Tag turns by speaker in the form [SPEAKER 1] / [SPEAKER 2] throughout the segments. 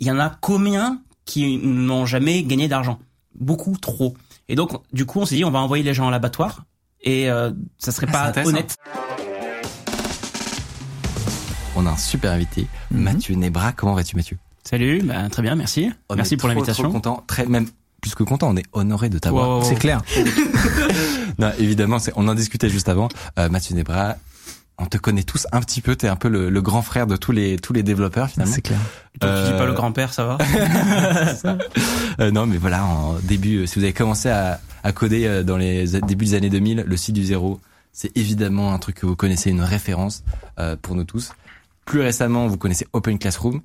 [SPEAKER 1] Il y en a combien qui n'ont jamais gagné d'argent? Beaucoup trop. Et donc, du coup, on s'est dit, on va envoyer les gens à l'abattoir. Et euh, ça serait
[SPEAKER 2] Ah,
[SPEAKER 1] pas honnête.
[SPEAKER 2] On a un super invité,
[SPEAKER 1] Mhm.
[SPEAKER 2] Mathieu Nebra. Comment vas-tu, Mathieu?
[SPEAKER 1] Salut, bah, très bien, merci.
[SPEAKER 2] On
[SPEAKER 1] merci
[SPEAKER 2] est
[SPEAKER 1] pour
[SPEAKER 2] trop,
[SPEAKER 1] l'invitation.
[SPEAKER 2] Trop content, très même plus que content. On est honoré de t'avoir.
[SPEAKER 1] Wow.
[SPEAKER 2] C'est clair. non, évidemment, c'est- on en discutait juste avant. Euh, Mathieu Nebra, on te connaît tous un petit peu. T'es un peu le, le grand frère de tous les tous les développeurs finalement.
[SPEAKER 3] clair.
[SPEAKER 1] Donc, tu dis
[SPEAKER 2] Euh,
[SPEAKER 1] pas le grand-père, ça va
[SPEAKER 2] Euh, non, mais voilà, en début, euh, si vous avez commencé à, à coder euh, dans les a- débuts des années 2000, le site du zéro, c'est évidemment un truc que vous connaissez, une référence euh, pour nous tous. Plus récemment, vous connaissez Open Classroom,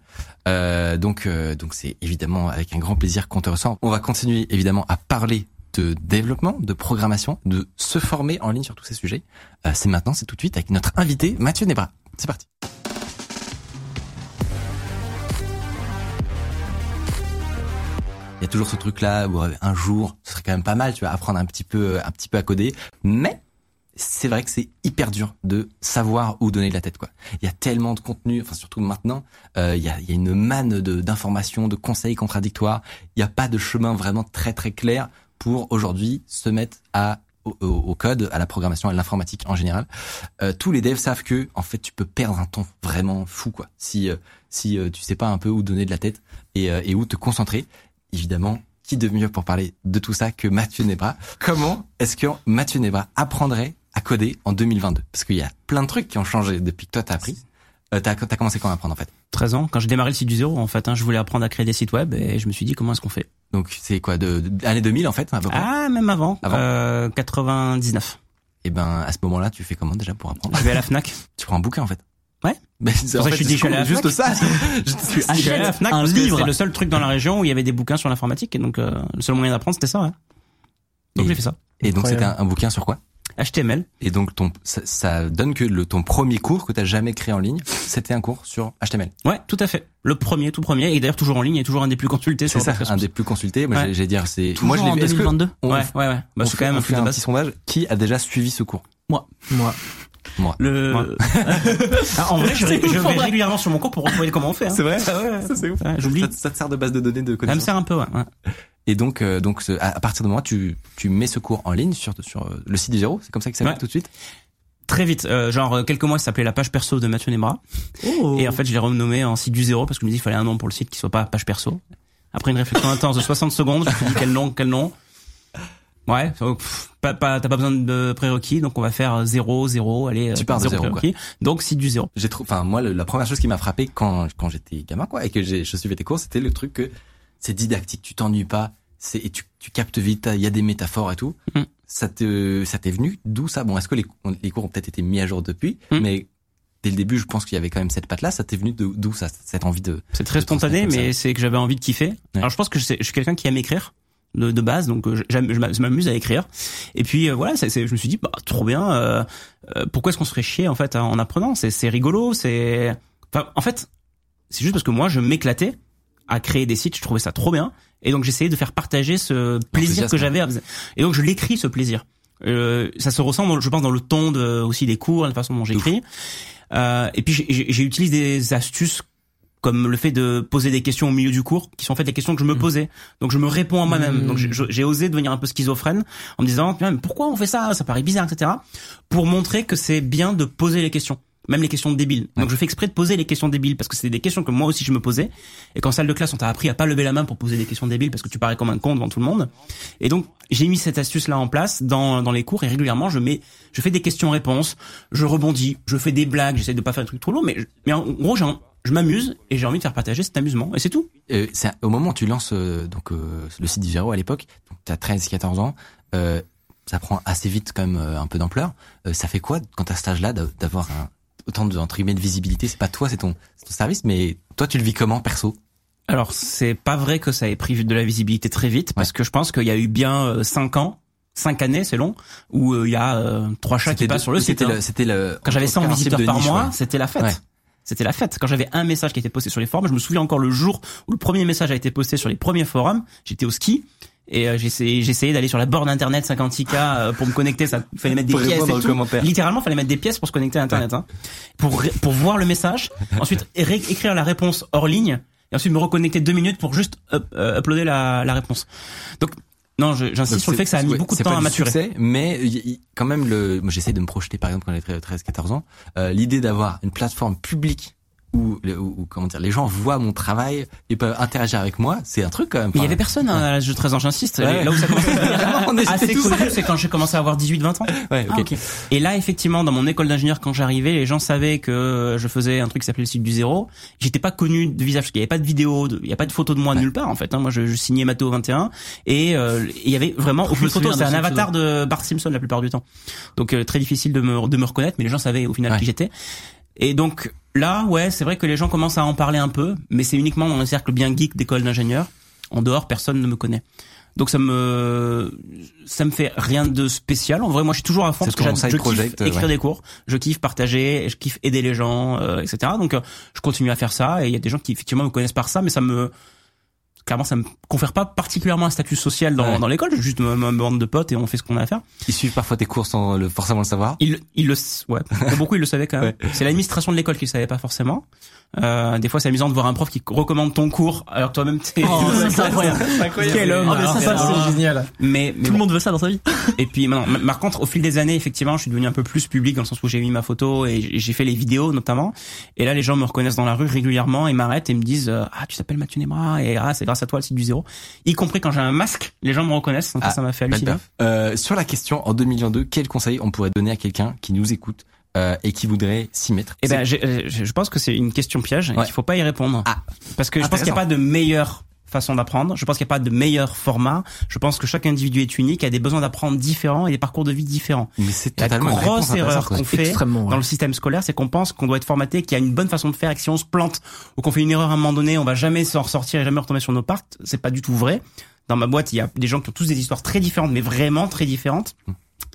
[SPEAKER 2] euh, donc euh, donc c'est évidemment avec un grand plaisir qu'on te ressent. On va continuer évidemment à parler de développement, de programmation, de se former en ligne sur tous ces sujets. Euh, c'est maintenant, c'est tout de suite avec notre invité Mathieu Nebra. C'est parti. Il y a toujours ce truc là où euh, un jour ce serait quand même pas mal, tu vas apprendre un petit peu un petit peu à coder, mais c'est vrai que c'est hyper dur de savoir où donner de la tête quoi. Il y a tellement de contenu, enfin surtout maintenant, euh, il, y a, une manne de d'informations, de conseils contradictoires. Il n'y a pas de chemin vraiment très très clair pour aujourd'hui se mettre à au, au- code, à la programmation, à l'informatique en général. Euh, tous les devs savent que en fait tu peux perdre un temps vraiment fou quoi si euh, si euh, tu sais pas un peu où donner de la tête et, euh, et où te concentrer. Évidemment, qui de mieux pour parler de tout ça que Mathieu Nebra? Comment est-ce que Mathieu Nebra apprendrait à coder en 2022 Parce qu'il y a plein de trucs qui ont changé depuis que toi t'as appris. Euh, t'as t'as commencé quand à apprendre en fait?
[SPEAKER 1] 13 ans, quand j'ai démarré le site du zéro, en fait, hein, je voulais apprendre à créer des sites web et je me suis dit comment est-ce qu'on fait?
[SPEAKER 2] Donc c'est quoi de, de année 2000 en fait à peu près?
[SPEAKER 1] Ah, même avant,
[SPEAKER 2] Avant.
[SPEAKER 1] Euh, 99.
[SPEAKER 2] Et ben à ce moment-là, tu fais comment déjà pour apprendre?
[SPEAKER 1] Je vais à la Fnac.
[SPEAKER 2] Tu prends un bouquin en fait.
[SPEAKER 1] Ouais.
[SPEAKER 2] Mais c'est
[SPEAKER 1] pour ça que je suis dit, je suis allé à la
[SPEAKER 2] juste ça.
[SPEAKER 1] Je suis allé à la Fnac
[SPEAKER 3] un
[SPEAKER 1] parce que
[SPEAKER 3] livre.
[SPEAKER 1] c'était le seul truc dans la région où il y avait des bouquins sur l'informatique et donc euh, le seul moyen d'apprendre c'était ça. Ouais. Donc
[SPEAKER 2] Et-
[SPEAKER 1] j'ai fait ça.
[SPEAKER 2] Et donc c'était un bouquin sur quoi?
[SPEAKER 1] HTML.
[SPEAKER 2] Et donc ton ça, ça donne que le ton premier cours que t'as jamais créé en ligne, c'était un cours sur HTML.
[SPEAKER 1] Ouais, tout à fait. Le premier, tout premier, et d'ailleurs toujours en ligne, et toujours un des plus consultés
[SPEAKER 2] C'est ça, un des plus consultés. Moi,
[SPEAKER 1] Ouais.
[SPEAKER 2] j'ai- dire c'est. Moi, je
[SPEAKER 1] en
[SPEAKER 2] l'ai. que
[SPEAKER 1] 2022.
[SPEAKER 2] on-
[SPEAKER 1] ouais, ouais, ouais. Bah,
[SPEAKER 2] on
[SPEAKER 1] c'est
[SPEAKER 2] fait-
[SPEAKER 1] quand même un
[SPEAKER 2] fait un petit sondage. Qui a déjà suivi ce cours?
[SPEAKER 3] Moi.
[SPEAKER 2] Moi.
[SPEAKER 1] Le...
[SPEAKER 2] Moi.
[SPEAKER 1] Ah, en vrai, je,
[SPEAKER 3] C'est
[SPEAKER 1] je
[SPEAKER 3] en
[SPEAKER 1] vais régulièrement sur mon cours pour retrouver comment on fait. Hein.
[SPEAKER 2] C'est vrai?
[SPEAKER 1] Ah ouais,
[SPEAKER 2] Ça c'est ouf.
[SPEAKER 1] ouais, J'oublie.
[SPEAKER 2] Ça, te- ça te sert de base de données de
[SPEAKER 1] Ça me
[SPEAKER 2] connaissances.
[SPEAKER 1] sert un peu, ouais. ouais.
[SPEAKER 2] Et donc, euh, donc ce- à, à partir de moment, tu tu mets ce cours en ligne sur sur euh, le site du zéro. C'est comme ça qu'il s'appelle
[SPEAKER 1] Ouais.
[SPEAKER 2] tout de suite?
[SPEAKER 1] Très vite, euh, genre euh, quelques mois, ça s'appelait la page perso de Mathieu Nebra.
[SPEAKER 3] Oh.
[SPEAKER 1] Et en fait, je l'ai renommé en site du zéro parce que je me dis qu'il fallait un nom pour le site qui soit pas page perso. Après une réflexion intense de 60 secondes, je me suis dit quel nom, quel nom? Ouais, donc, pff, pas, pas, t'as pas besoin de prérequis, donc on va faire 0, 0, allez,
[SPEAKER 2] Tu
[SPEAKER 1] euh,
[SPEAKER 2] pars de
[SPEAKER 1] zéro
[SPEAKER 2] zéro,
[SPEAKER 1] prérequis. Donc site du zéro.
[SPEAKER 2] J'ai trop. Enfin, moi, le- la première chose qui m'a frappé quand quand j'étais gamin, quoi, et que j'ai je suivais tes cours, c'était le truc que c'est didactique. Tu t'ennuies pas. C'est et tu tu captes vite. Il y a des métaphores et tout.
[SPEAKER 1] Mhm.
[SPEAKER 2] Ça te ça t'est venu d'où ça? Bon, est-ce que les les cours ont peut-être été mis à jour depuis,
[SPEAKER 1] Mhm.
[SPEAKER 2] mais dès le début, je pense qu'il y avait quand même cette patte là. Ça t'est venu d'où ça cette envie de
[SPEAKER 1] C'est très
[SPEAKER 2] de
[SPEAKER 1] spontané, mais c'est que j'avais envie de kiffer. Alors je pense que je, suis quelqu'un qui aime écrire de, de base, donc euh, je je m'amuse à écrire. Et puis euh, voilà, c'est- c'est- je me suis dit, bah, trop bien. euh, euh, pourquoi est-ce qu'on se ferait chier en fait en apprenant? C'est c'est rigolo. C'est enfin, en fait, c'est juste parce que moi je m'éclatais à créer des sites. Je trouvais ça trop bien. Et donc j'essayais de faire partager ce plaisir que j'avais. à- Et donc je l'écris ce plaisir. Euh, ça se ressent, dans- je pense, dans le ton de, aussi des cours, la façon dont j'écris. Euh, et puis j'ai- utilisé des astuces comme le fait de poser des questions au milieu du cours, qui sont en fait les questions que je me
[SPEAKER 2] Mmh.
[SPEAKER 1] posais. Donc je me réponds à moi-même. Donc j'ai- j'ai osé devenir un peu schizophrène en me disant pourquoi on fait ça? Ça paraît bizarre, etc. Pour montrer que c'est bien de poser les questions, même les questions débiles. Donc je fais exprès de poser les questions débiles parce que c'est des questions que moi aussi je me posais. Et qu'en salle de classe, on t'a appris à pas lever la main pour poser des questions débiles parce que tu parais comme un con devant tout le monde. Et donc j'ai mis cette astuce là en place dans dans les cours et régulièrement je mets je fais des questions-réponses, je rebondis, je fais des blagues, j'essaie de pas faire des trucs trop lourds, mais mais en gros j'ai je m'amuse et j'ai envie de faire partager cet amusement et c'est tout.
[SPEAKER 2] Euh, c'est au moment où tu lances euh, donc euh, le site du Zéro à l'époque, donc tu as 13 14 ans, euh, ça prend assez vite quand même euh, un peu d'ampleur. Euh, ça fait quoi quand à cet âge-là d'a- d'avoir un autant de entre guillemets de visibilité. C'est pas toi, c'est ton, ton service, mais toi, tu le vis comment perso?
[SPEAKER 1] Alors, c'est pas vrai que ça ait pris de la visibilité très vite, parce que je pense qu'il y a eu bien euh, cinq ans, cinq années, c'est long, où euh, il y a euh, trois chats qui passent sur le site.
[SPEAKER 2] C'était
[SPEAKER 1] hein.
[SPEAKER 2] le, c'était le.
[SPEAKER 1] Quand j'avais 100
[SPEAKER 2] principe
[SPEAKER 1] visiteurs par
[SPEAKER 2] niche,
[SPEAKER 1] mois,
[SPEAKER 2] ouais.
[SPEAKER 1] c'était la fête.
[SPEAKER 2] Ouais.
[SPEAKER 1] C'était la fête. Quand j'avais un message qui était posté sur les forums, je me souviens encore le jour où le premier message a été posté sur les premiers forums. J'étais au ski et euh, j'essayais, d'aller sur la borne internet 56K euh, pour me connecter. Ça fallait mettre des
[SPEAKER 2] Pour
[SPEAKER 1] pièces et tout. Littéralement, fallait mettre des pièces pour se connecter à internet, hein, pour pour voir le message. Ensuite, écrire la réponse hors ligne et ensuite me reconnecter deux minutes pour juste up- euh, uploader la, la réponse. Donc non, j'insiste sur le fait que ça a mis
[SPEAKER 2] ouais,
[SPEAKER 1] beaucoup de temps
[SPEAKER 2] pas
[SPEAKER 1] à maturer.
[SPEAKER 2] succès, mais y- quand même le, moi j'essaie de me projeter par exemple quand j'avais 13, 14 ans, euh, l'idée d'avoir une plateforme publique où, où- où, comment dire, les gens voient mon travail et peuvent interagir avec moi, c'est un truc quand même.
[SPEAKER 1] Mais il y avait personne hein, à l'âge de 13 ans, j'insiste.
[SPEAKER 2] Ouais.
[SPEAKER 1] Là où ça à devenir assez connu, c'est quand j'ai commencé à avoir 18, 20 ans.
[SPEAKER 2] Ouais.
[SPEAKER 1] Ah, ok. Et là, effectivement, dans mon école d'ingénieur, quand j'arrivais, les gens savaient que je faisais un truc qui s'appelait le site du zéro. J'étais pas connu de visage, parce qu'il y avait pas de vidéo, de- il y a pas de photo de moi nulle part, en fait. hein. Moi, je, je signais Mathéo 21, et euh, il y avait vraiment aucune photo. C'est un avatar de Bart Simpson la plupart du temps. Donc, euh, très difficile de me, de me reconnaître, mais les gens savaient au final
[SPEAKER 2] Ouais.
[SPEAKER 1] qui j'étais. Et donc, là, ouais, c'est vrai que les gens commencent à en parler un peu, mais c'est uniquement dans les cercles bien geeks d'école d'ingénieur. En dehors, personne ne me connaît. Donc ça me ça me fait rien de spécial. En vrai, moi, je suis toujours à fond parce que je kiffe
[SPEAKER 2] project,
[SPEAKER 1] écrire
[SPEAKER 2] ouais.
[SPEAKER 1] des cours, je kiffe partager, je kiffe aider les gens, euh, etc. Donc euh, je continue à faire ça et il y a des gens qui effectivement me connaissent par ça, mais ça me clairement ça me confère pas particulièrement un statut social dans,
[SPEAKER 2] Ouais.
[SPEAKER 1] dans l'école. J'ai juste ma, ma bande de potes et on fait ce qu'on a à faire.
[SPEAKER 2] Ils suivent parfois tes cours sans le, forcément le savoir.
[SPEAKER 1] Ils, ils le, ouais, pour beaucoup ils le savaient quand même.
[SPEAKER 2] Ouais.
[SPEAKER 1] C'est l'administration de l'école qui le savait pas forcément. Euh, des fois, c'est amusant de voir un prof qui recommande ton cours alors que toi-même t'es.
[SPEAKER 3] Oh, c'est incroyable.
[SPEAKER 1] Quel homme.
[SPEAKER 3] Ah, mais ça,
[SPEAKER 1] alors,
[SPEAKER 3] ça, c'est génial.
[SPEAKER 1] mais, mais
[SPEAKER 3] Tout le monde veut ça dans sa vie.
[SPEAKER 1] et puis maintenant, par contre, au fil des années, effectivement, je suis devenu un peu plus public dans le sens où j'ai mis ma photo et j'ai fait les vidéos notamment. Et là, les gens me reconnaissent dans la rue régulièrement et m'arrêtent et me disent euh, ah tu t'appelles Mathieu Nebra et ah c'est grâce à toi le site du zéro. Y compris quand j'ai un masque, les gens me reconnaissent. Donc ça,
[SPEAKER 2] Ah,
[SPEAKER 1] ça m'a fait halluciner.
[SPEAKER 2] Euh, sur la question en 2022, quel conseil on pourrait donner à quelqu'un qui nous écoute euh, et qui voudrait s'y mettre?
[SPEAKER 1] Eh ben, euh, je pense que c'est une question piège et
[SPEAKER 2] Ouais.
[SPEAKER 1] qu'il faut pas y répondre.
[SPEAKER 2] Ah.
[SPEAKER 1] Parce que je pense qu'il n'y a pas de meilleure façon d'apprendre. Je pense qu'il n'y a pas de meilleur format. Je pense que chaque individu est unique, a des besoins d'apprendre différents et des parcours de vie différents.
[SPEAKER 2] mais c'est
[SPEAKER 1] La grosse erreur qu'on fait dans le système scolaire, c'est qu'on pense qu'on doit être formaté, qu'il y a une bonne façon de faire et que si on se plante ou qu'on fait une erreur à un moment donné, on va jamais s'en ressortir et jamais retomber sur nos parts. C'est pas du tout vrai. Dans ma boîte, il y a des gens qui ont tous des histoires très différentes, mais vraiment très différentes.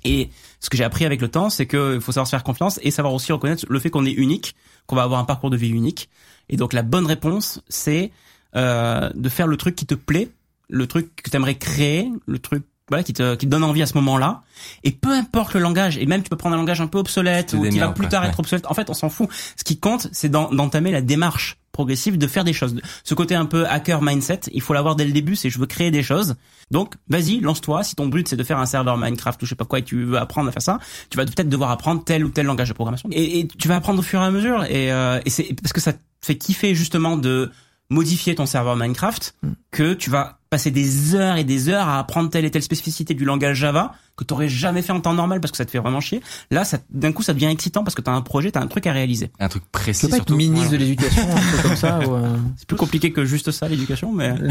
[SPEAKER 1] Et ce que j'ai appris avec le temps, c'est qu'il faut savoir se faire confiance et savoir aussi reconnaître le fait qu'on est unique, qu'on va avoir un parcours de vie unique. Et donc la bonne réponse, c'est euh, de faire le truc qui te plaît, le truc que tu aimerais créer, le truc voilà, qui te, qui te donne envie à ce moment-là. Et peu importe le langage, et même tu peux prendre un langage un peu obsolète ou qui va plus tard
[SPEAKER 2] ouais.
[SPEAKER 1] être obsolète. En fait, on s'en fout. Ce qui compte, c'est d'en- d'entamer la démarche progressive de faire des choses. Ce côté un peu hacker mindset, il faut l'avoir dès le début, c'est je veux créer des choses. Donc, vas-y, lance-toi. Si ton but c'est de faire un serveur Minecraft ou je sais pas quoi et tu veux apprendre à faire ça, tu vas peut-être devoir apprendre tel ou tel langage de programmation. Et, et tu vas apprendre au fur et à mesure. Et, euh, et c'est parce que ça te fait kiffer justement de modifier ton serveur Minecraft que tu vas passer des heures et des heures à apprendre telle et telle spécificité du langage Java que tu jamais fait en temps normal parce que ça te fait vraiment chier. Là, ça, d'un coup, ça devient excitant parce que tu as un projet, tu as un truc à réaliser.
[SPEAKER 2] Un truc
[SPEAKER 3] Tu
[SPEAKER 2] précis
[SPEAKER 3] peux pas être
[SPEAKER 2] surtout.
[SPEAKER 3] ministre de l'éducation, un peu comme ça. ou, euh,
[SPEAKER 1] C'est plus compliqué que juste ça, l'éducation, mais...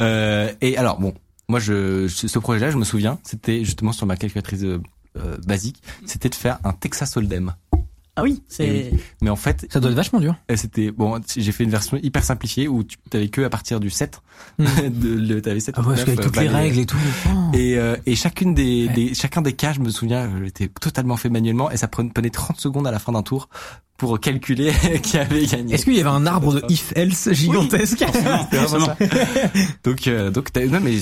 [SPEAKER 2] Euh, et alors bon, moi je ce projet-là, je me souviens, c'était justement sur ma calculatrice euh, euh, basique, c'était de faire un Texas Hold'em.
[SPEAKER 3] Ah oui,
[SPEAKER 2] Et
[SPEAKER 3] c'est.
[SPEAKER 2] oui. Mais en fait,
[SPEAKER 3] Ça doit être vachement dur.
[SPEAKER 2] euh, c'était bon, j'ai fait une version hyper simplifiée où tu t'avais que à partir du 7
[SPEAKER 3] Hmm.
[SPEAKER 2] de le t'avais 7
[SPEAKER 3] Ah ouais, parce qu'avec toutes les règles et tout. oh.
[SPEAKER 2] Et, euh, et chacune des,
[SPEAKER 3] Ouais.
[SPEAKER 2] des chacun des cas, je me souviens, j'étais totalement fait manuellement et ça prenait, prenait 30 secondes à la fin d'un tour pour calculer qui avait gagné.
[SPEAKER 3] Est-ce qu'il y avait un arbre de if-else gigantesque?
[SPEAKER 2] C'était vraiment ça. donc, euh, donc, t'as- non, mais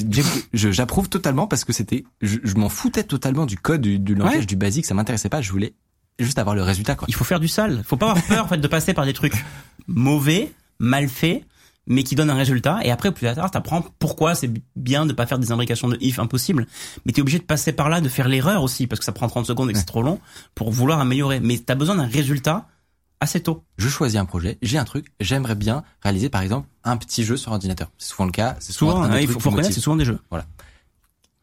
[SPEAKER 2] j'approuve totalement parce que c'était, je, je m'en foutais totalement du code, du, du langage,
[SPEAKER 1] Ouais.
[SPEAKER 2] du basique, ça m'intéressait pas. Je voulais juste avoir le résultat, quoi.
[SPEAKER 1] Il faut faire du sale. Faut pas avoir peur en fait de passer par des trucs mauvais, mal faits, mais qui donnent un résultat. Et après, plus tard, t'apprends pourquoi c'est bien de pas faire des imbrications de if impossibles. Mais t'es obligé de passer par là, de faire l'erreur aussi, parce que ça prend 30 secondes et que c'est trop long pour vouloir améliorer. Mais t'as besoin d'un résultat assez tôt.
[SPEAKER 2] Je choisis un projet, j'ai un truc, j'aimerais bien réaliser, par exemple, un petit jeu sur ordinateur. C'est souvent le cas. C'est souvent,
[SPEAKER 1] Souvent,
[SPEAKER 2] un
[SPEAKER 1] hein, il faut, reconnaître, c'est souvent des jeux.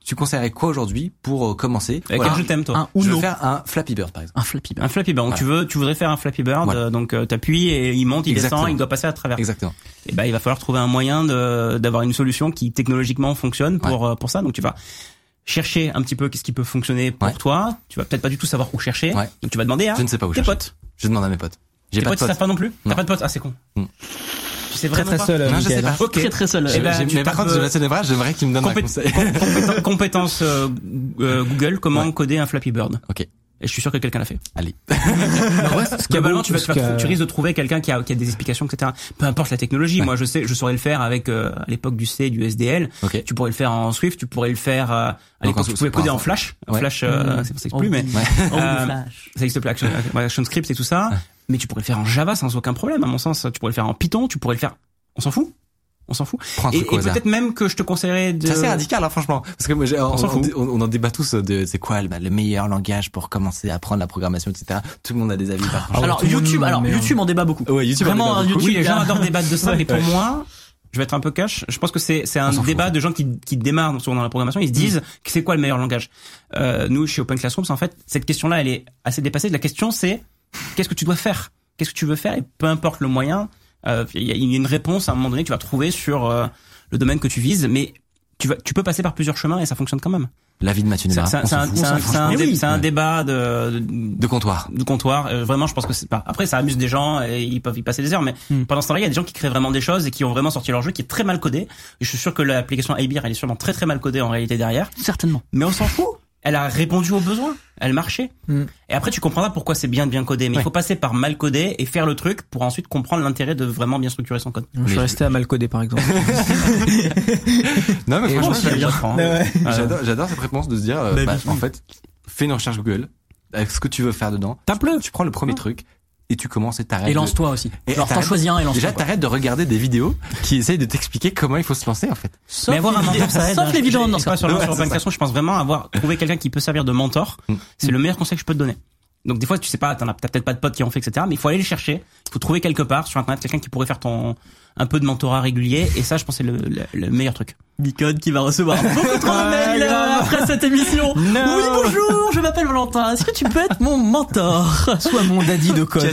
[SPEAKER 2] Tu conseillerais quoi aujourd'hui pour euh, commencer
[SPEAKER 1] Avec
[SPEAKER 2] Voilà.
[SPEAKER 1] quel jeu t'aimes, toi
[SPEAKER 3] Un
[SPEAKER 2] Je veux faire un Flappy Bird, par exemple.
[SPEAKER 3] Un Flappy Bird.
[SPEAKER 1] Un Flappy Bird. Donc, tu veux, tu voudrais faire un Flappy Bird,
[SPEAKER 2] Voilà.
[SPEAKER 1] euh, donc euh, t'appuies et il monte, il
[SPEAKER 2] Exactement.
[SPEAKER 1] descend, il doit passer à travers.
[SPEAKER 2] Exactement.
[SPEAKER 1] Et ben, il va falloir trouver un moyen de d'avoir une solution qui technologiquement fonctionne pour euh, pour ça. Donc tu vas chercher un petit peu qu'est-ce qui peut fonctionner pour
[SPEAKER 2] Ouais.
[SPEAKER 1] toi. Tu vas peut-être pas du tout savoir où chercher.
[SPEAKER 2] Ouais.
[SPEAKER 1] Donc tu vas demander à
[SPEAKER 2] Je ne sais pas où
[SPEAKER 1] tes
[SPEAKER 2] chercher.
[SPEAKER 1] potes.
[SPEAKER 2] Je demande à mes potes. J'ai
[SPEAKER 1] Tes
[SPEAKER 2] pas de
[SPEAKER 1] potes, ils
[SPEAKER 2] potes.
[SPEAKER 1] savent pas non plus. T'as pas de potes. Ah, c'est con.
[SPEAKER 2] Hmm.
[SPEAKER 1] Sais
[SPEAKER 3] Très très seul.
[SPEAKER 2] Non, je sais pas.
[SPEAKER 1] Ok.
[SPEAKER 4] Très très seul.
[SPEAKER 1] Eh ben,
[SPEAKER 2] mais par contre,
[SPEAKER 1] euh,
[SPEAKER 2] des vrais, j'aimerais qu'il me donne un conseil.
[SPEAKER 1] compéten- compétences euh, euh, Google, comment
[SPEAKER 2] Ouais.
[SPEAKER 1] coder un Flappy Bird.
[SPEAKER 2] Ok.
[SPEAKER 1] Et je suis sûr que quelqu'un l'a fait.
[SPEAKER 2] Allez.
[SPEAKER 1] Globalement, tu, vas, tu, vas-
[SPEAKER 3] ce
[SPEAKER 1] tu risques de trouver quelqu'un qui a, qui a des explications, etc. Peu importe la technologie.
[SPEAKER 2] Ouais.
[SPEAKER 1] Moi, je sais, je saurais le faire avec euh, à l'époque du C, du SDL.
[SPEAKER 2] Ok.
[SPEAKER 1] Tu pourrais le faire en Swift. Tu pourrais le faire euh, à l'époque. Tu pouvais
[SPEAKER 2] c'est
[SPEAKER 1] coder en Flash.
[SPEAKER 2] Ouais.
[SPEAKER 1] Flash, euh,
[SPEAKER 4] Mmh.
[SPEAKER 1] c'est- ça n'existe plus, mais
[SPEAKER 2] Ouais.
[SPEAKER 1] Euh, ça existe plus. Action, ouais, Action Script et tout ça. Mais tu pourrais le faire en Java sans aucun problème, à mon sens. Tu pourrais le faire en Python. Tu pourrais le faire. On s'en fout. On s'en fout. Et, peut-être même que je te conseillerais de.
[SPEAKER 2] C'est assez radical, hein, franchement. Parce que moi, j'ai- on,
[SPEAKER 1] s'en
[SPEAKER 2] on,
[SPEAKER 1] fout.
[SPEAKER 2] on- on en débat tous de c'est quoi le, le meilleur langage pour commencer à apprendre la programmation, etc. Tout le monde a des avis. par contre.
[SPEAKER 4] Alors YouTube, alors. YouTube en débat beaucoup.
[SPEAKER 2] Ouais, YouTube en
[SPEAKER 4] Vraiment,
[SPEAKER 2] débat beaucoup.
[SPEAKER 4] YouTube,
[SPEAKER 1] les gens adorent débattre de ça, mais pour
[SPEAKER 2] Ouais.
[SPEAKER 1] moi, je vais être un peu cash. Je pense que c'est c'est un
[SPEAKER 2] On
[SPEAKER 1] débat
[SPEAKER 2] fout.
[SPEAKER 1] de gens qui qui démarrent souvent dans la programmation. Ils se disent que c'est quoi le meilleur langage? Euh, nous, chez Open Classrooms, en fait, cette question-là, elle est assez dépassée. La question, c'est qu'est-ce que tu dois faire? Qu'est-ce que tu veux faire? Et peu importe le moyen, euh, il y, a- il y a une réponse à un moment donné que tu vas trouver sur euh, le domaine que tu vises, mais tu vas, tu peux passer par plusieurs chemins et ça fonctionne quand même.
[SPEAKER 2] La vie de Mathieu
[SPEAKER 1] C'est
[SPEAKER 2] Némar.
[SPEAKER 1] c'est un, un, un-
[SPEAKER 4] oui.
[SPEAKER 1] débat de, de,
[SPEAKER 2] de comptoir.
[SPEAKER 1] de comptoir. Euh, vraiment, je pense que c'est pas. Après, ça amuse des gens et ils peuvent y passer des heures. Mais
[SPEAKER 4] Hmm.
[SPEAKER 1] pendant ce temps-là, il y a des gens qui créent vraiment des choses et qui ont vraiment sorti leur jeu qui est très mal codé. Et je suis sûr que l'application iBeer, elle est sûrement très très mal codée en réalité derrière.
[SPEAKER 4] Certainement.
[SPEAKER 1] Mais on s'en fout. Elle a répondu aux besoins. Elle marchait.
[SPEAKER 3] Hmm.
[SPEAKER 1] Et après, tu comprendras pourquoi c'est bien de bien codé. Mais il faut passer par mal codé et faire le truc pour ensuite comprendre l'intérêt de vraiment bien structurer son code.
[SPEAKER 3] Je suis resté à mal coder par exemple.
[SPEAKER 2] Non, mais
[SPEAKER 3] Et
[SPEAKER 2] franchement,
[SPEAKER 3] moi,
[SPEAKER 1] c'est
[SPEAKER 2] j'adore-.
[SPEAKER 3] Ouais.
[SPEAKER 2] j'adore, cette réponse de se dire, euh,
[SPEAKER 1] Bah,
[SPEAKER 2] bah, en fait, fais une recherche Google avec ce que tu veux faire dedans.
[SPEAKER 3] Tape-le.
[SPEAKER 2] Tu prends le premier truc et tu commences et t'arrêtes.
[SPEAKER 4] Et
[SPEAKER 2] de-
[SPEAKER 4] lance-toi aussi.
[SPEAKER 2] Et
[SPEAKER 4] Genre, t'en choisis un et lance-toi.
[SPEAKER 2] Déjà, t'arrêtes de regarder des vidéos qui essayent de t'expliquer comment il faut se lancer, en fait.
[SPEAKER 4] Sauf
[SPEAKER 1] mais avoir un mentor, ça aide.
[SPEAKER 4] Sauf
[SPEAKER 1] hein.
[SPEAKER 4] les vidéos dans
[SPEAKER 1] c'est
[SPEAKER 4] ça.
[SPEAKER 1] pas sur, je pense vraiment avoir trouvé quelqu'un qui peut servir de mentor.
[SPEAKER 2] Mm.
[SPEAKER 1] C'est le meilleur conseil que je peux te donner. Donc des fois, tu sais pas, t'en as t'as peut-être pas de potes qui en fait, etc. Mais il faut aller les chercher. Il faut trouver quelque part sur internet quelqu'un qui pourrait faire ton un peu de mentorat régulier. Et ça, je pense, c'est le, le, le meilleur truc.
[SPEAKER 4] Nicode qui va recevoir beaucoup trop de mails euh, après cette émission. Oui, bonjour, je m'appelle Valentin. Est-ce que tu peux être mon mentor?
[SPEAKER 3] Sois mon daddy de code.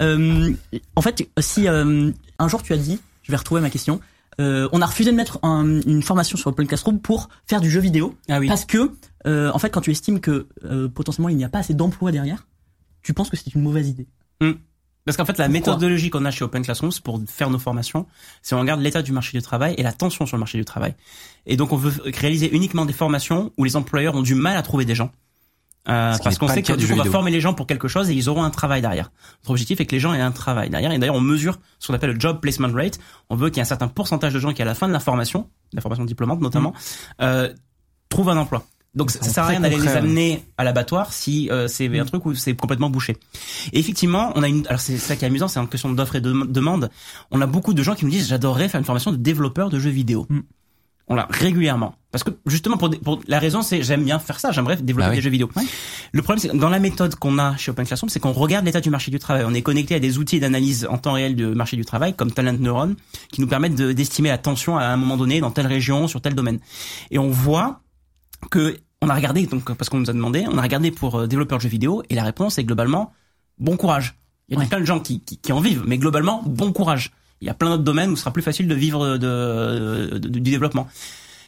[SPEAKER 4] Euh, En fait, si euh, un jour tu as dit, je vais retrouver ma question, euh, on a refusé de mettre un- une formation sur Open Classroom pour faire du jeu vidéo
[SPEAKER 1] Ah oui.
[SPEAKER 4] parce que, euh, en fait, quand tu estimes que euh, potentiellement il n'y a pas assez d'emplois derrière, tu penses que c'est une mauvaise idée?
[SPEAKER 1] Parce qu'en fait, la
[SPEAKER 4] Pourquoi
[SPEAKER 1] méthodologie qu'on a chez Open Classrooms pour faire nos formations, c'est on regarde l'état du marché du travail et la tension sur le marché du travail. Et donc, on veut réaliser uniquement des formations où les employeurs ont du mal à trouver des gens. Euh, parce qu'on sait que
[SPEAKER 2] du
[SPEAKER 1] coup, on va
[SPEAKER 2] vidéo.
[SPEAKER 1] former les gens pour quelque chose et ils auront un travail derrière. Notre objectif est que les gens aient un travail derrière. Et d'ailleurs, on mesure ce qu'on appelle le job placement rate. On veut qu'il y ait un certain pourcentage de gens qui, à la fin de la formation, la formation diplômante notamment, euh, trouvent un emploi. Donc ça sert à rien d'aller les amener à l'abattoir si euh, c'est un truc où c'est complètement bouché. Et effectivement, on a une. Alors c'est ça qui est amusant, c'est une question d'offre et de demande. On a beaucoup de gens qui nous disent j'adorerais faire une formation de développeur de jeux vidéo.
[SPEAKER 4] Mm.
[SPEAKER 1] On l'a régulièrement parce que justement pour, des- pour la raison c'est j'aime bien faire ça, j'aimerais développer
[SPEAKER 2] Bah oui.
[SPEAKER 1] des jeux vidéo. Le problème c'est que dans la méthode qu'on a chez Open Classroom, c'est qu'on regarde l'état du marché du travail. On est connecté à des outils d'analyse en temps réel du marché du travail comme Talent Neuron qui nous permettent de- d'estimer la tension à un moment donné dans telle région sur tel domaine. Et on voit que on a regardé donc parce qu'on nous a demandé, on a regardé pour euh, développeurs de jeux vidéo et la réponse est globalement bon courage. Il y a
[SPEAKER 4] Ouais.
[SPEAKER 1] plein de gens qui, qui, qui en vivent, mais globalement bon courage. Il y a plein d'autres domaines où ce sera plus facile de vivre de, de- de- du développement.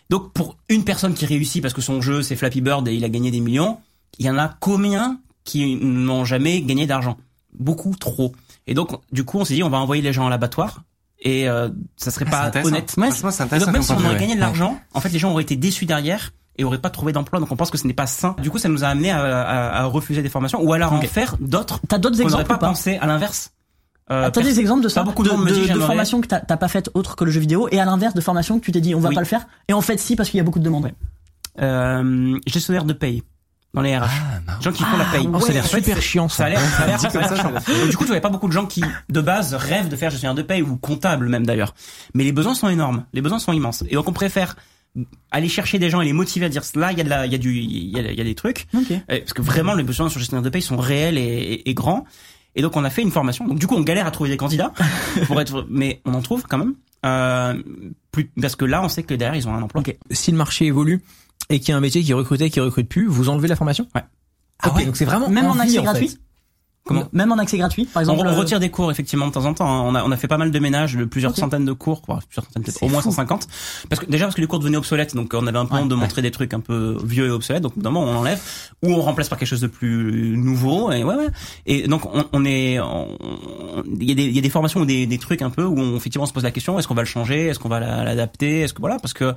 [SPEAKER 1] Donc pour une personne qui réussit parce que son jeu c'est Flappy Bird et il a gagné des millions, il y en a combien qui n'ont jamais gagné d'argent? Beaucoup trop. Et donc du coup on s'est dit on va envoyer les gens à l'abattoir et euh, ça serait
[SPEAKER 2] C'est
[SPEAKER 1] pas honnête.
[SPEAKER 2] Intéressant.
[SPEAKER 1] donc même si on aurait gagné de
[SPEAKER 2] ouais.
[SPEAKER 1] l'argent, en fait les gens auraient été déçus derrière et auraient pas trouvé d'emploi. Donc on pense que ce n'est pas sain. Du coup ça nous a amené à, à- à refuser des formations ou alors
[SPEAKER 4] Ok.
[SPEAKER 1] en faire d'autres.
[SPEAKER 4] T'as d'autres
[SPEAKER 1] On n'aurait
[SPEAKER 4] exemples
[SPEAKER 1] pas
[SPEAKER 4] ou pas
[SPEAKER 1] pensé à l'inverse. Euh,
[SPEAKER 4] Ah, T'as des exemples de ça
[SPEAKER 1] pas beaucoup de
[SPEAKER 4] de, de, de formations que t'as pas faites autres que le jeu vidéo et à l'inverse de formations que tu t'es dit on va
[SPEAKER 1] Oui.
[SPEAKER 4] pas le faire et en fait si parce qu'il y a beaucoup de demandes.
[SPEAKER 1] Ouais. euh, gestionnaire de paye dans les RH.
[SPEAKER 2] Ah,
[SPEAKER 1] gens qui font la paye.
[SPEAKER 3] Oh, ça a l'air super chiant
[SPEAKER 1] Ça
[SPEAKER 3] ça.
[SPEAKER 1] a l'air, ça a l'air, ça a l'air chiant. Donc, du coup, tu vois pas beaucoup de gens qui, de base, rêvent de faire gestionnaire de paye ou comptable même d'ailleurs. Mais les besoins sont énormes. Les besoins sont immenses. Et donc, on préfère aller chercher des gens et les motiver à dire là, il y a de la, il y a du, il y a, il y a des trucs.
[SPEAKER 4] Ok.
[SPEAKER 1] Euh, Parce que vraiment, les besoins sur gestionnaire de paye sont réels et, et, et grands. Et donc, on a fait une formation. Donc, du coup, on galère à trouver des candidats pour être, mais on en trouve quand même. Euh, plus, parce que là, on sait que derrière, ils ont un emploi.
[SPEAKER 4] Ok.
[SPEAKER 3] Si le marché évolue et qu'il y a un métier qui recrutait qui recrute plus, vous enlevez la formation?
[SPEAKER 1] Ouais.
[SPEAKER 3] Ah ouais. Donc c'est vraiment
[SPEAKER 4] Même en accès
[SPEAKER 3] fait.
[SPEAKER 1] Comment
[SPEAKER 4] Même en accès gratuit, par exemple.
[SPEAKER 1] on
[SPEAKER 4] euh,
[SPEAKER 1] retire des cours effectivement de temps en temps. hein. On a, on a fait pas mal de ménages de plusieurs centaines de cours, quoi, plusieurs centaines, au moins
[SPEAKER 4] fou.
[SPEAKER 1] 150. Parce que déjà parce que les cours devenaient obsolètes, donc on avait un peu
[SPEAKER 4] Ouais.
[SPEAKER 1] de montrer des trucs un peu vieux et obsolètes. Donc évidemment on enlève ou on remplace par quelque chose de plus nouveau. Et ouais ouais. Et donc on, on est, il y a des il y a des formations ou des, des trucs un peu où on, effectivement on se pose la question est-ce qu'on va le changer, est-ce qu'on va la- l'adapter, est-ce que voilà parce que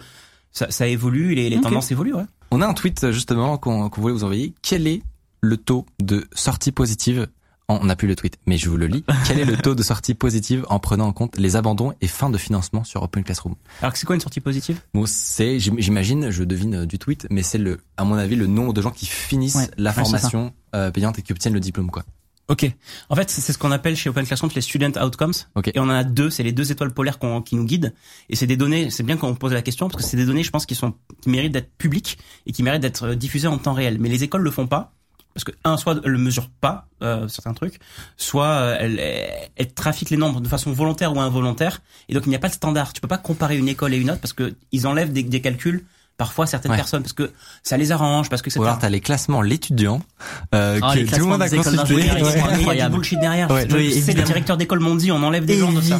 [SPEAKER 1] ça, ça évolue, les, les tendances évoluent. Ouais.
[SPEAKER 2] On a un tweet justement qu'on qu'on voulait vous envoyer. Quel est le taux de sortie positive en- On n'a plus le tweet, mais je vous le lis. Quel est le taux de sortie positive en prenant en compte les abandons et fins de financement sur Open Classroom?
[SPEAKER 1] Alors que c'est quoi une sortie positive?
[SPEAKER 2] Bon, c'est, j'im- j'imagine, je devine euh, du tweet, mais c'est le, à mon avis, le nombre de gens qui finissent
[SPEAKER 4] Ouais,
[SPEAKER 2] la
[SPEAKER 4] ouais,
[SPEAKER 2] formation euh, payante et qui obtiennent le diplôme, quoi.
[SPEAKER 1] Ok. En fait, c'est ce qu'on appelle chez Open Classroom les student outcomes.
[SPEAKER 2] Ok.
[SPEAKER 1] Et on en a deux, c'est les deux étoiles polaires qui nous guident. Et c'est des données, c'est bien qu'on pose la question parce que c'est des données, je pense, qui sont qui méritent d'être publiques et qui méritent d'être euh, diffusées en temps réel. Mais les écoles le font pas parce que un, soit elles le mesurent pas euh, certains trucs, soit euh, elles, elles trafiquent les nombres de façon volontaire ou involontaire. Et donc il n'y a pas de standard. Tu peux pas comparer une école et une autre parce que ils enlèvent des, des calculs parfois certaines
[SPEAKER 2] Ouais.
[SPEAKER 1] personnes parce que ça les arrange parce que c'est
[SPEAKER 2] alors t'as les classements l'étudiant, euh,
[SPEAKER 4] Ah,
[SPEAKER 2] que tout le monde a consulté.
[SPEAKER 1] il y a-
[SPEAKER 4] c'est
[SPEAKER 1] du bullshit derrière.
[SPEAKER 2] Ouais.
[SPEAKER 1] Sais, les directeurs d'école m'ont dit, on enlève des gens de ça.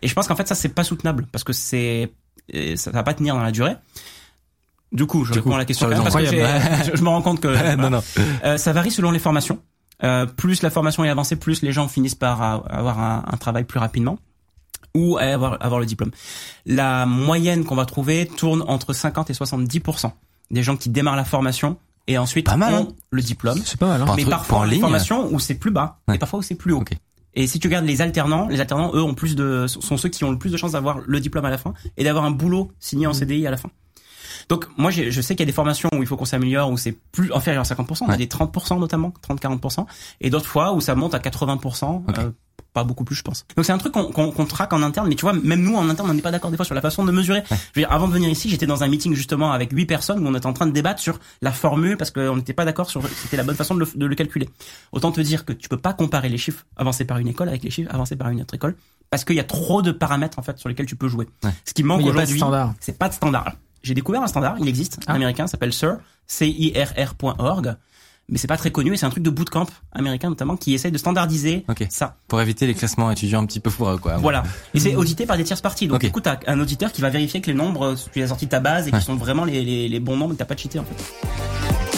[SPEAKER 1] Et je pense qu'en fait, ça, c'est pas soutenable parce que c'est, euh, ça va pas tenir dans la durée. Du coup, je
[SPEAKER 2] Du
[SPEAKER 1] réponds
[SPEAKER 2] coup,
[SPEAKER 1] à la question quand même parce que je, je me rends compte que
[SPEAKER 2] non, non.
[SPEAKER 1] euh, ça varie selon les formations. Euh, plus la formation est avancée, plus les gens finissent par avoir un, un travail plus rapidement ou avoir, avoir le diplôme. La moyenne qu'on va trouver tourne entre 50 et 70% des gens qui démarrent la formation et ensuite
[SPEAKER 2] Pas mal,
[SPEAKER 1] ont
[SPEAKER 2] hein.
[SPEAKER 1] le diplôme.
[SPEAKER 3] C'est pas mal. Hein.
[SPEAKER 1] Mais
[SPEAKER 2] truc-
[SPEAKER 1] parfois,
[SPEAKER 2] en ligne.
[SPEAKER 1] formation où c'est plus bas
[SPEAKER 2] Ouais.
[SPEAKER 1] et parfois où c'est plus haut. Et si tu regardes les alternants, les alternants, eux, ont plus de, sont ceux qui ont le plus de chances d'avoir le diplôme à la fin et d'avoir un boulot signé
[SPEAKER 2] Mmh.
[SPEAKER 1] en CDI à la fin. Donc, moi, je sais qu'il y a des formations où il faut qu'on s'améliore, où c'est plus inférieur à 50%, on a
[SPEAKER 2] Ouais.
[SPEAKER 1] des 30% notamment, 30-40%, et d'autres fois où ça monte à 80%,
[SPEAKER 2] Ok.
[SPEAKER 1] euh, pas beaucoup plus, je pense. Donc, c'est un truc qu'on qu'on qu'on traque en interne, mais tu vois, même nous, en interne, on n'est pas d'accord des fois sur la façon de mesurer. Je veux dire, avant de venir ici, j'étais dans un meeting justement avec huit personnes où on était en train de débattre sur la formule parce qu'on n'était pas d'accord sur c'était la bonne façon de le, de le calculer. Autant te dire que tu peux pas comparer les chiffres avancés par une école avec les chiffres avancés par une autre école parce qu'il y a trop de paramètres en fait sur lesquels tu peux jouer.
[SPEAKER 2] Ouais.
[SPEAKER 1] Ce qui manque
[SPEAKER 3] Il y a
[SPEAKER 1] aujourd'hui, c'est pas de standard. J'ai découvert un standard, il existe,
[SPEAKER 3] Ah.
[SPEAKER 1] américain, s'appelle CIR, C-I-R-R.org, mais c'est pas très connu et c'est un truc de bootcamp américain notamment qui essaye de standardiser ça.
[SPEAKER 2] Pour éviter les classements étudiants un petit peu foireux, quoi.
[SPEAKER 1] Voilà. Et c'est audité par des tierces parties. Donc
[SPEAKER 2] Ok.
[SPEAKER 1] du coup, t'as un auditeur qui va vérifier que les nombres, tu as sorti de ta base et
[SPEAKER 2] Ouais.
[SPEAKER 1] qui sont vraiment les, les, les bons nombres t'as pas cheaté en fait.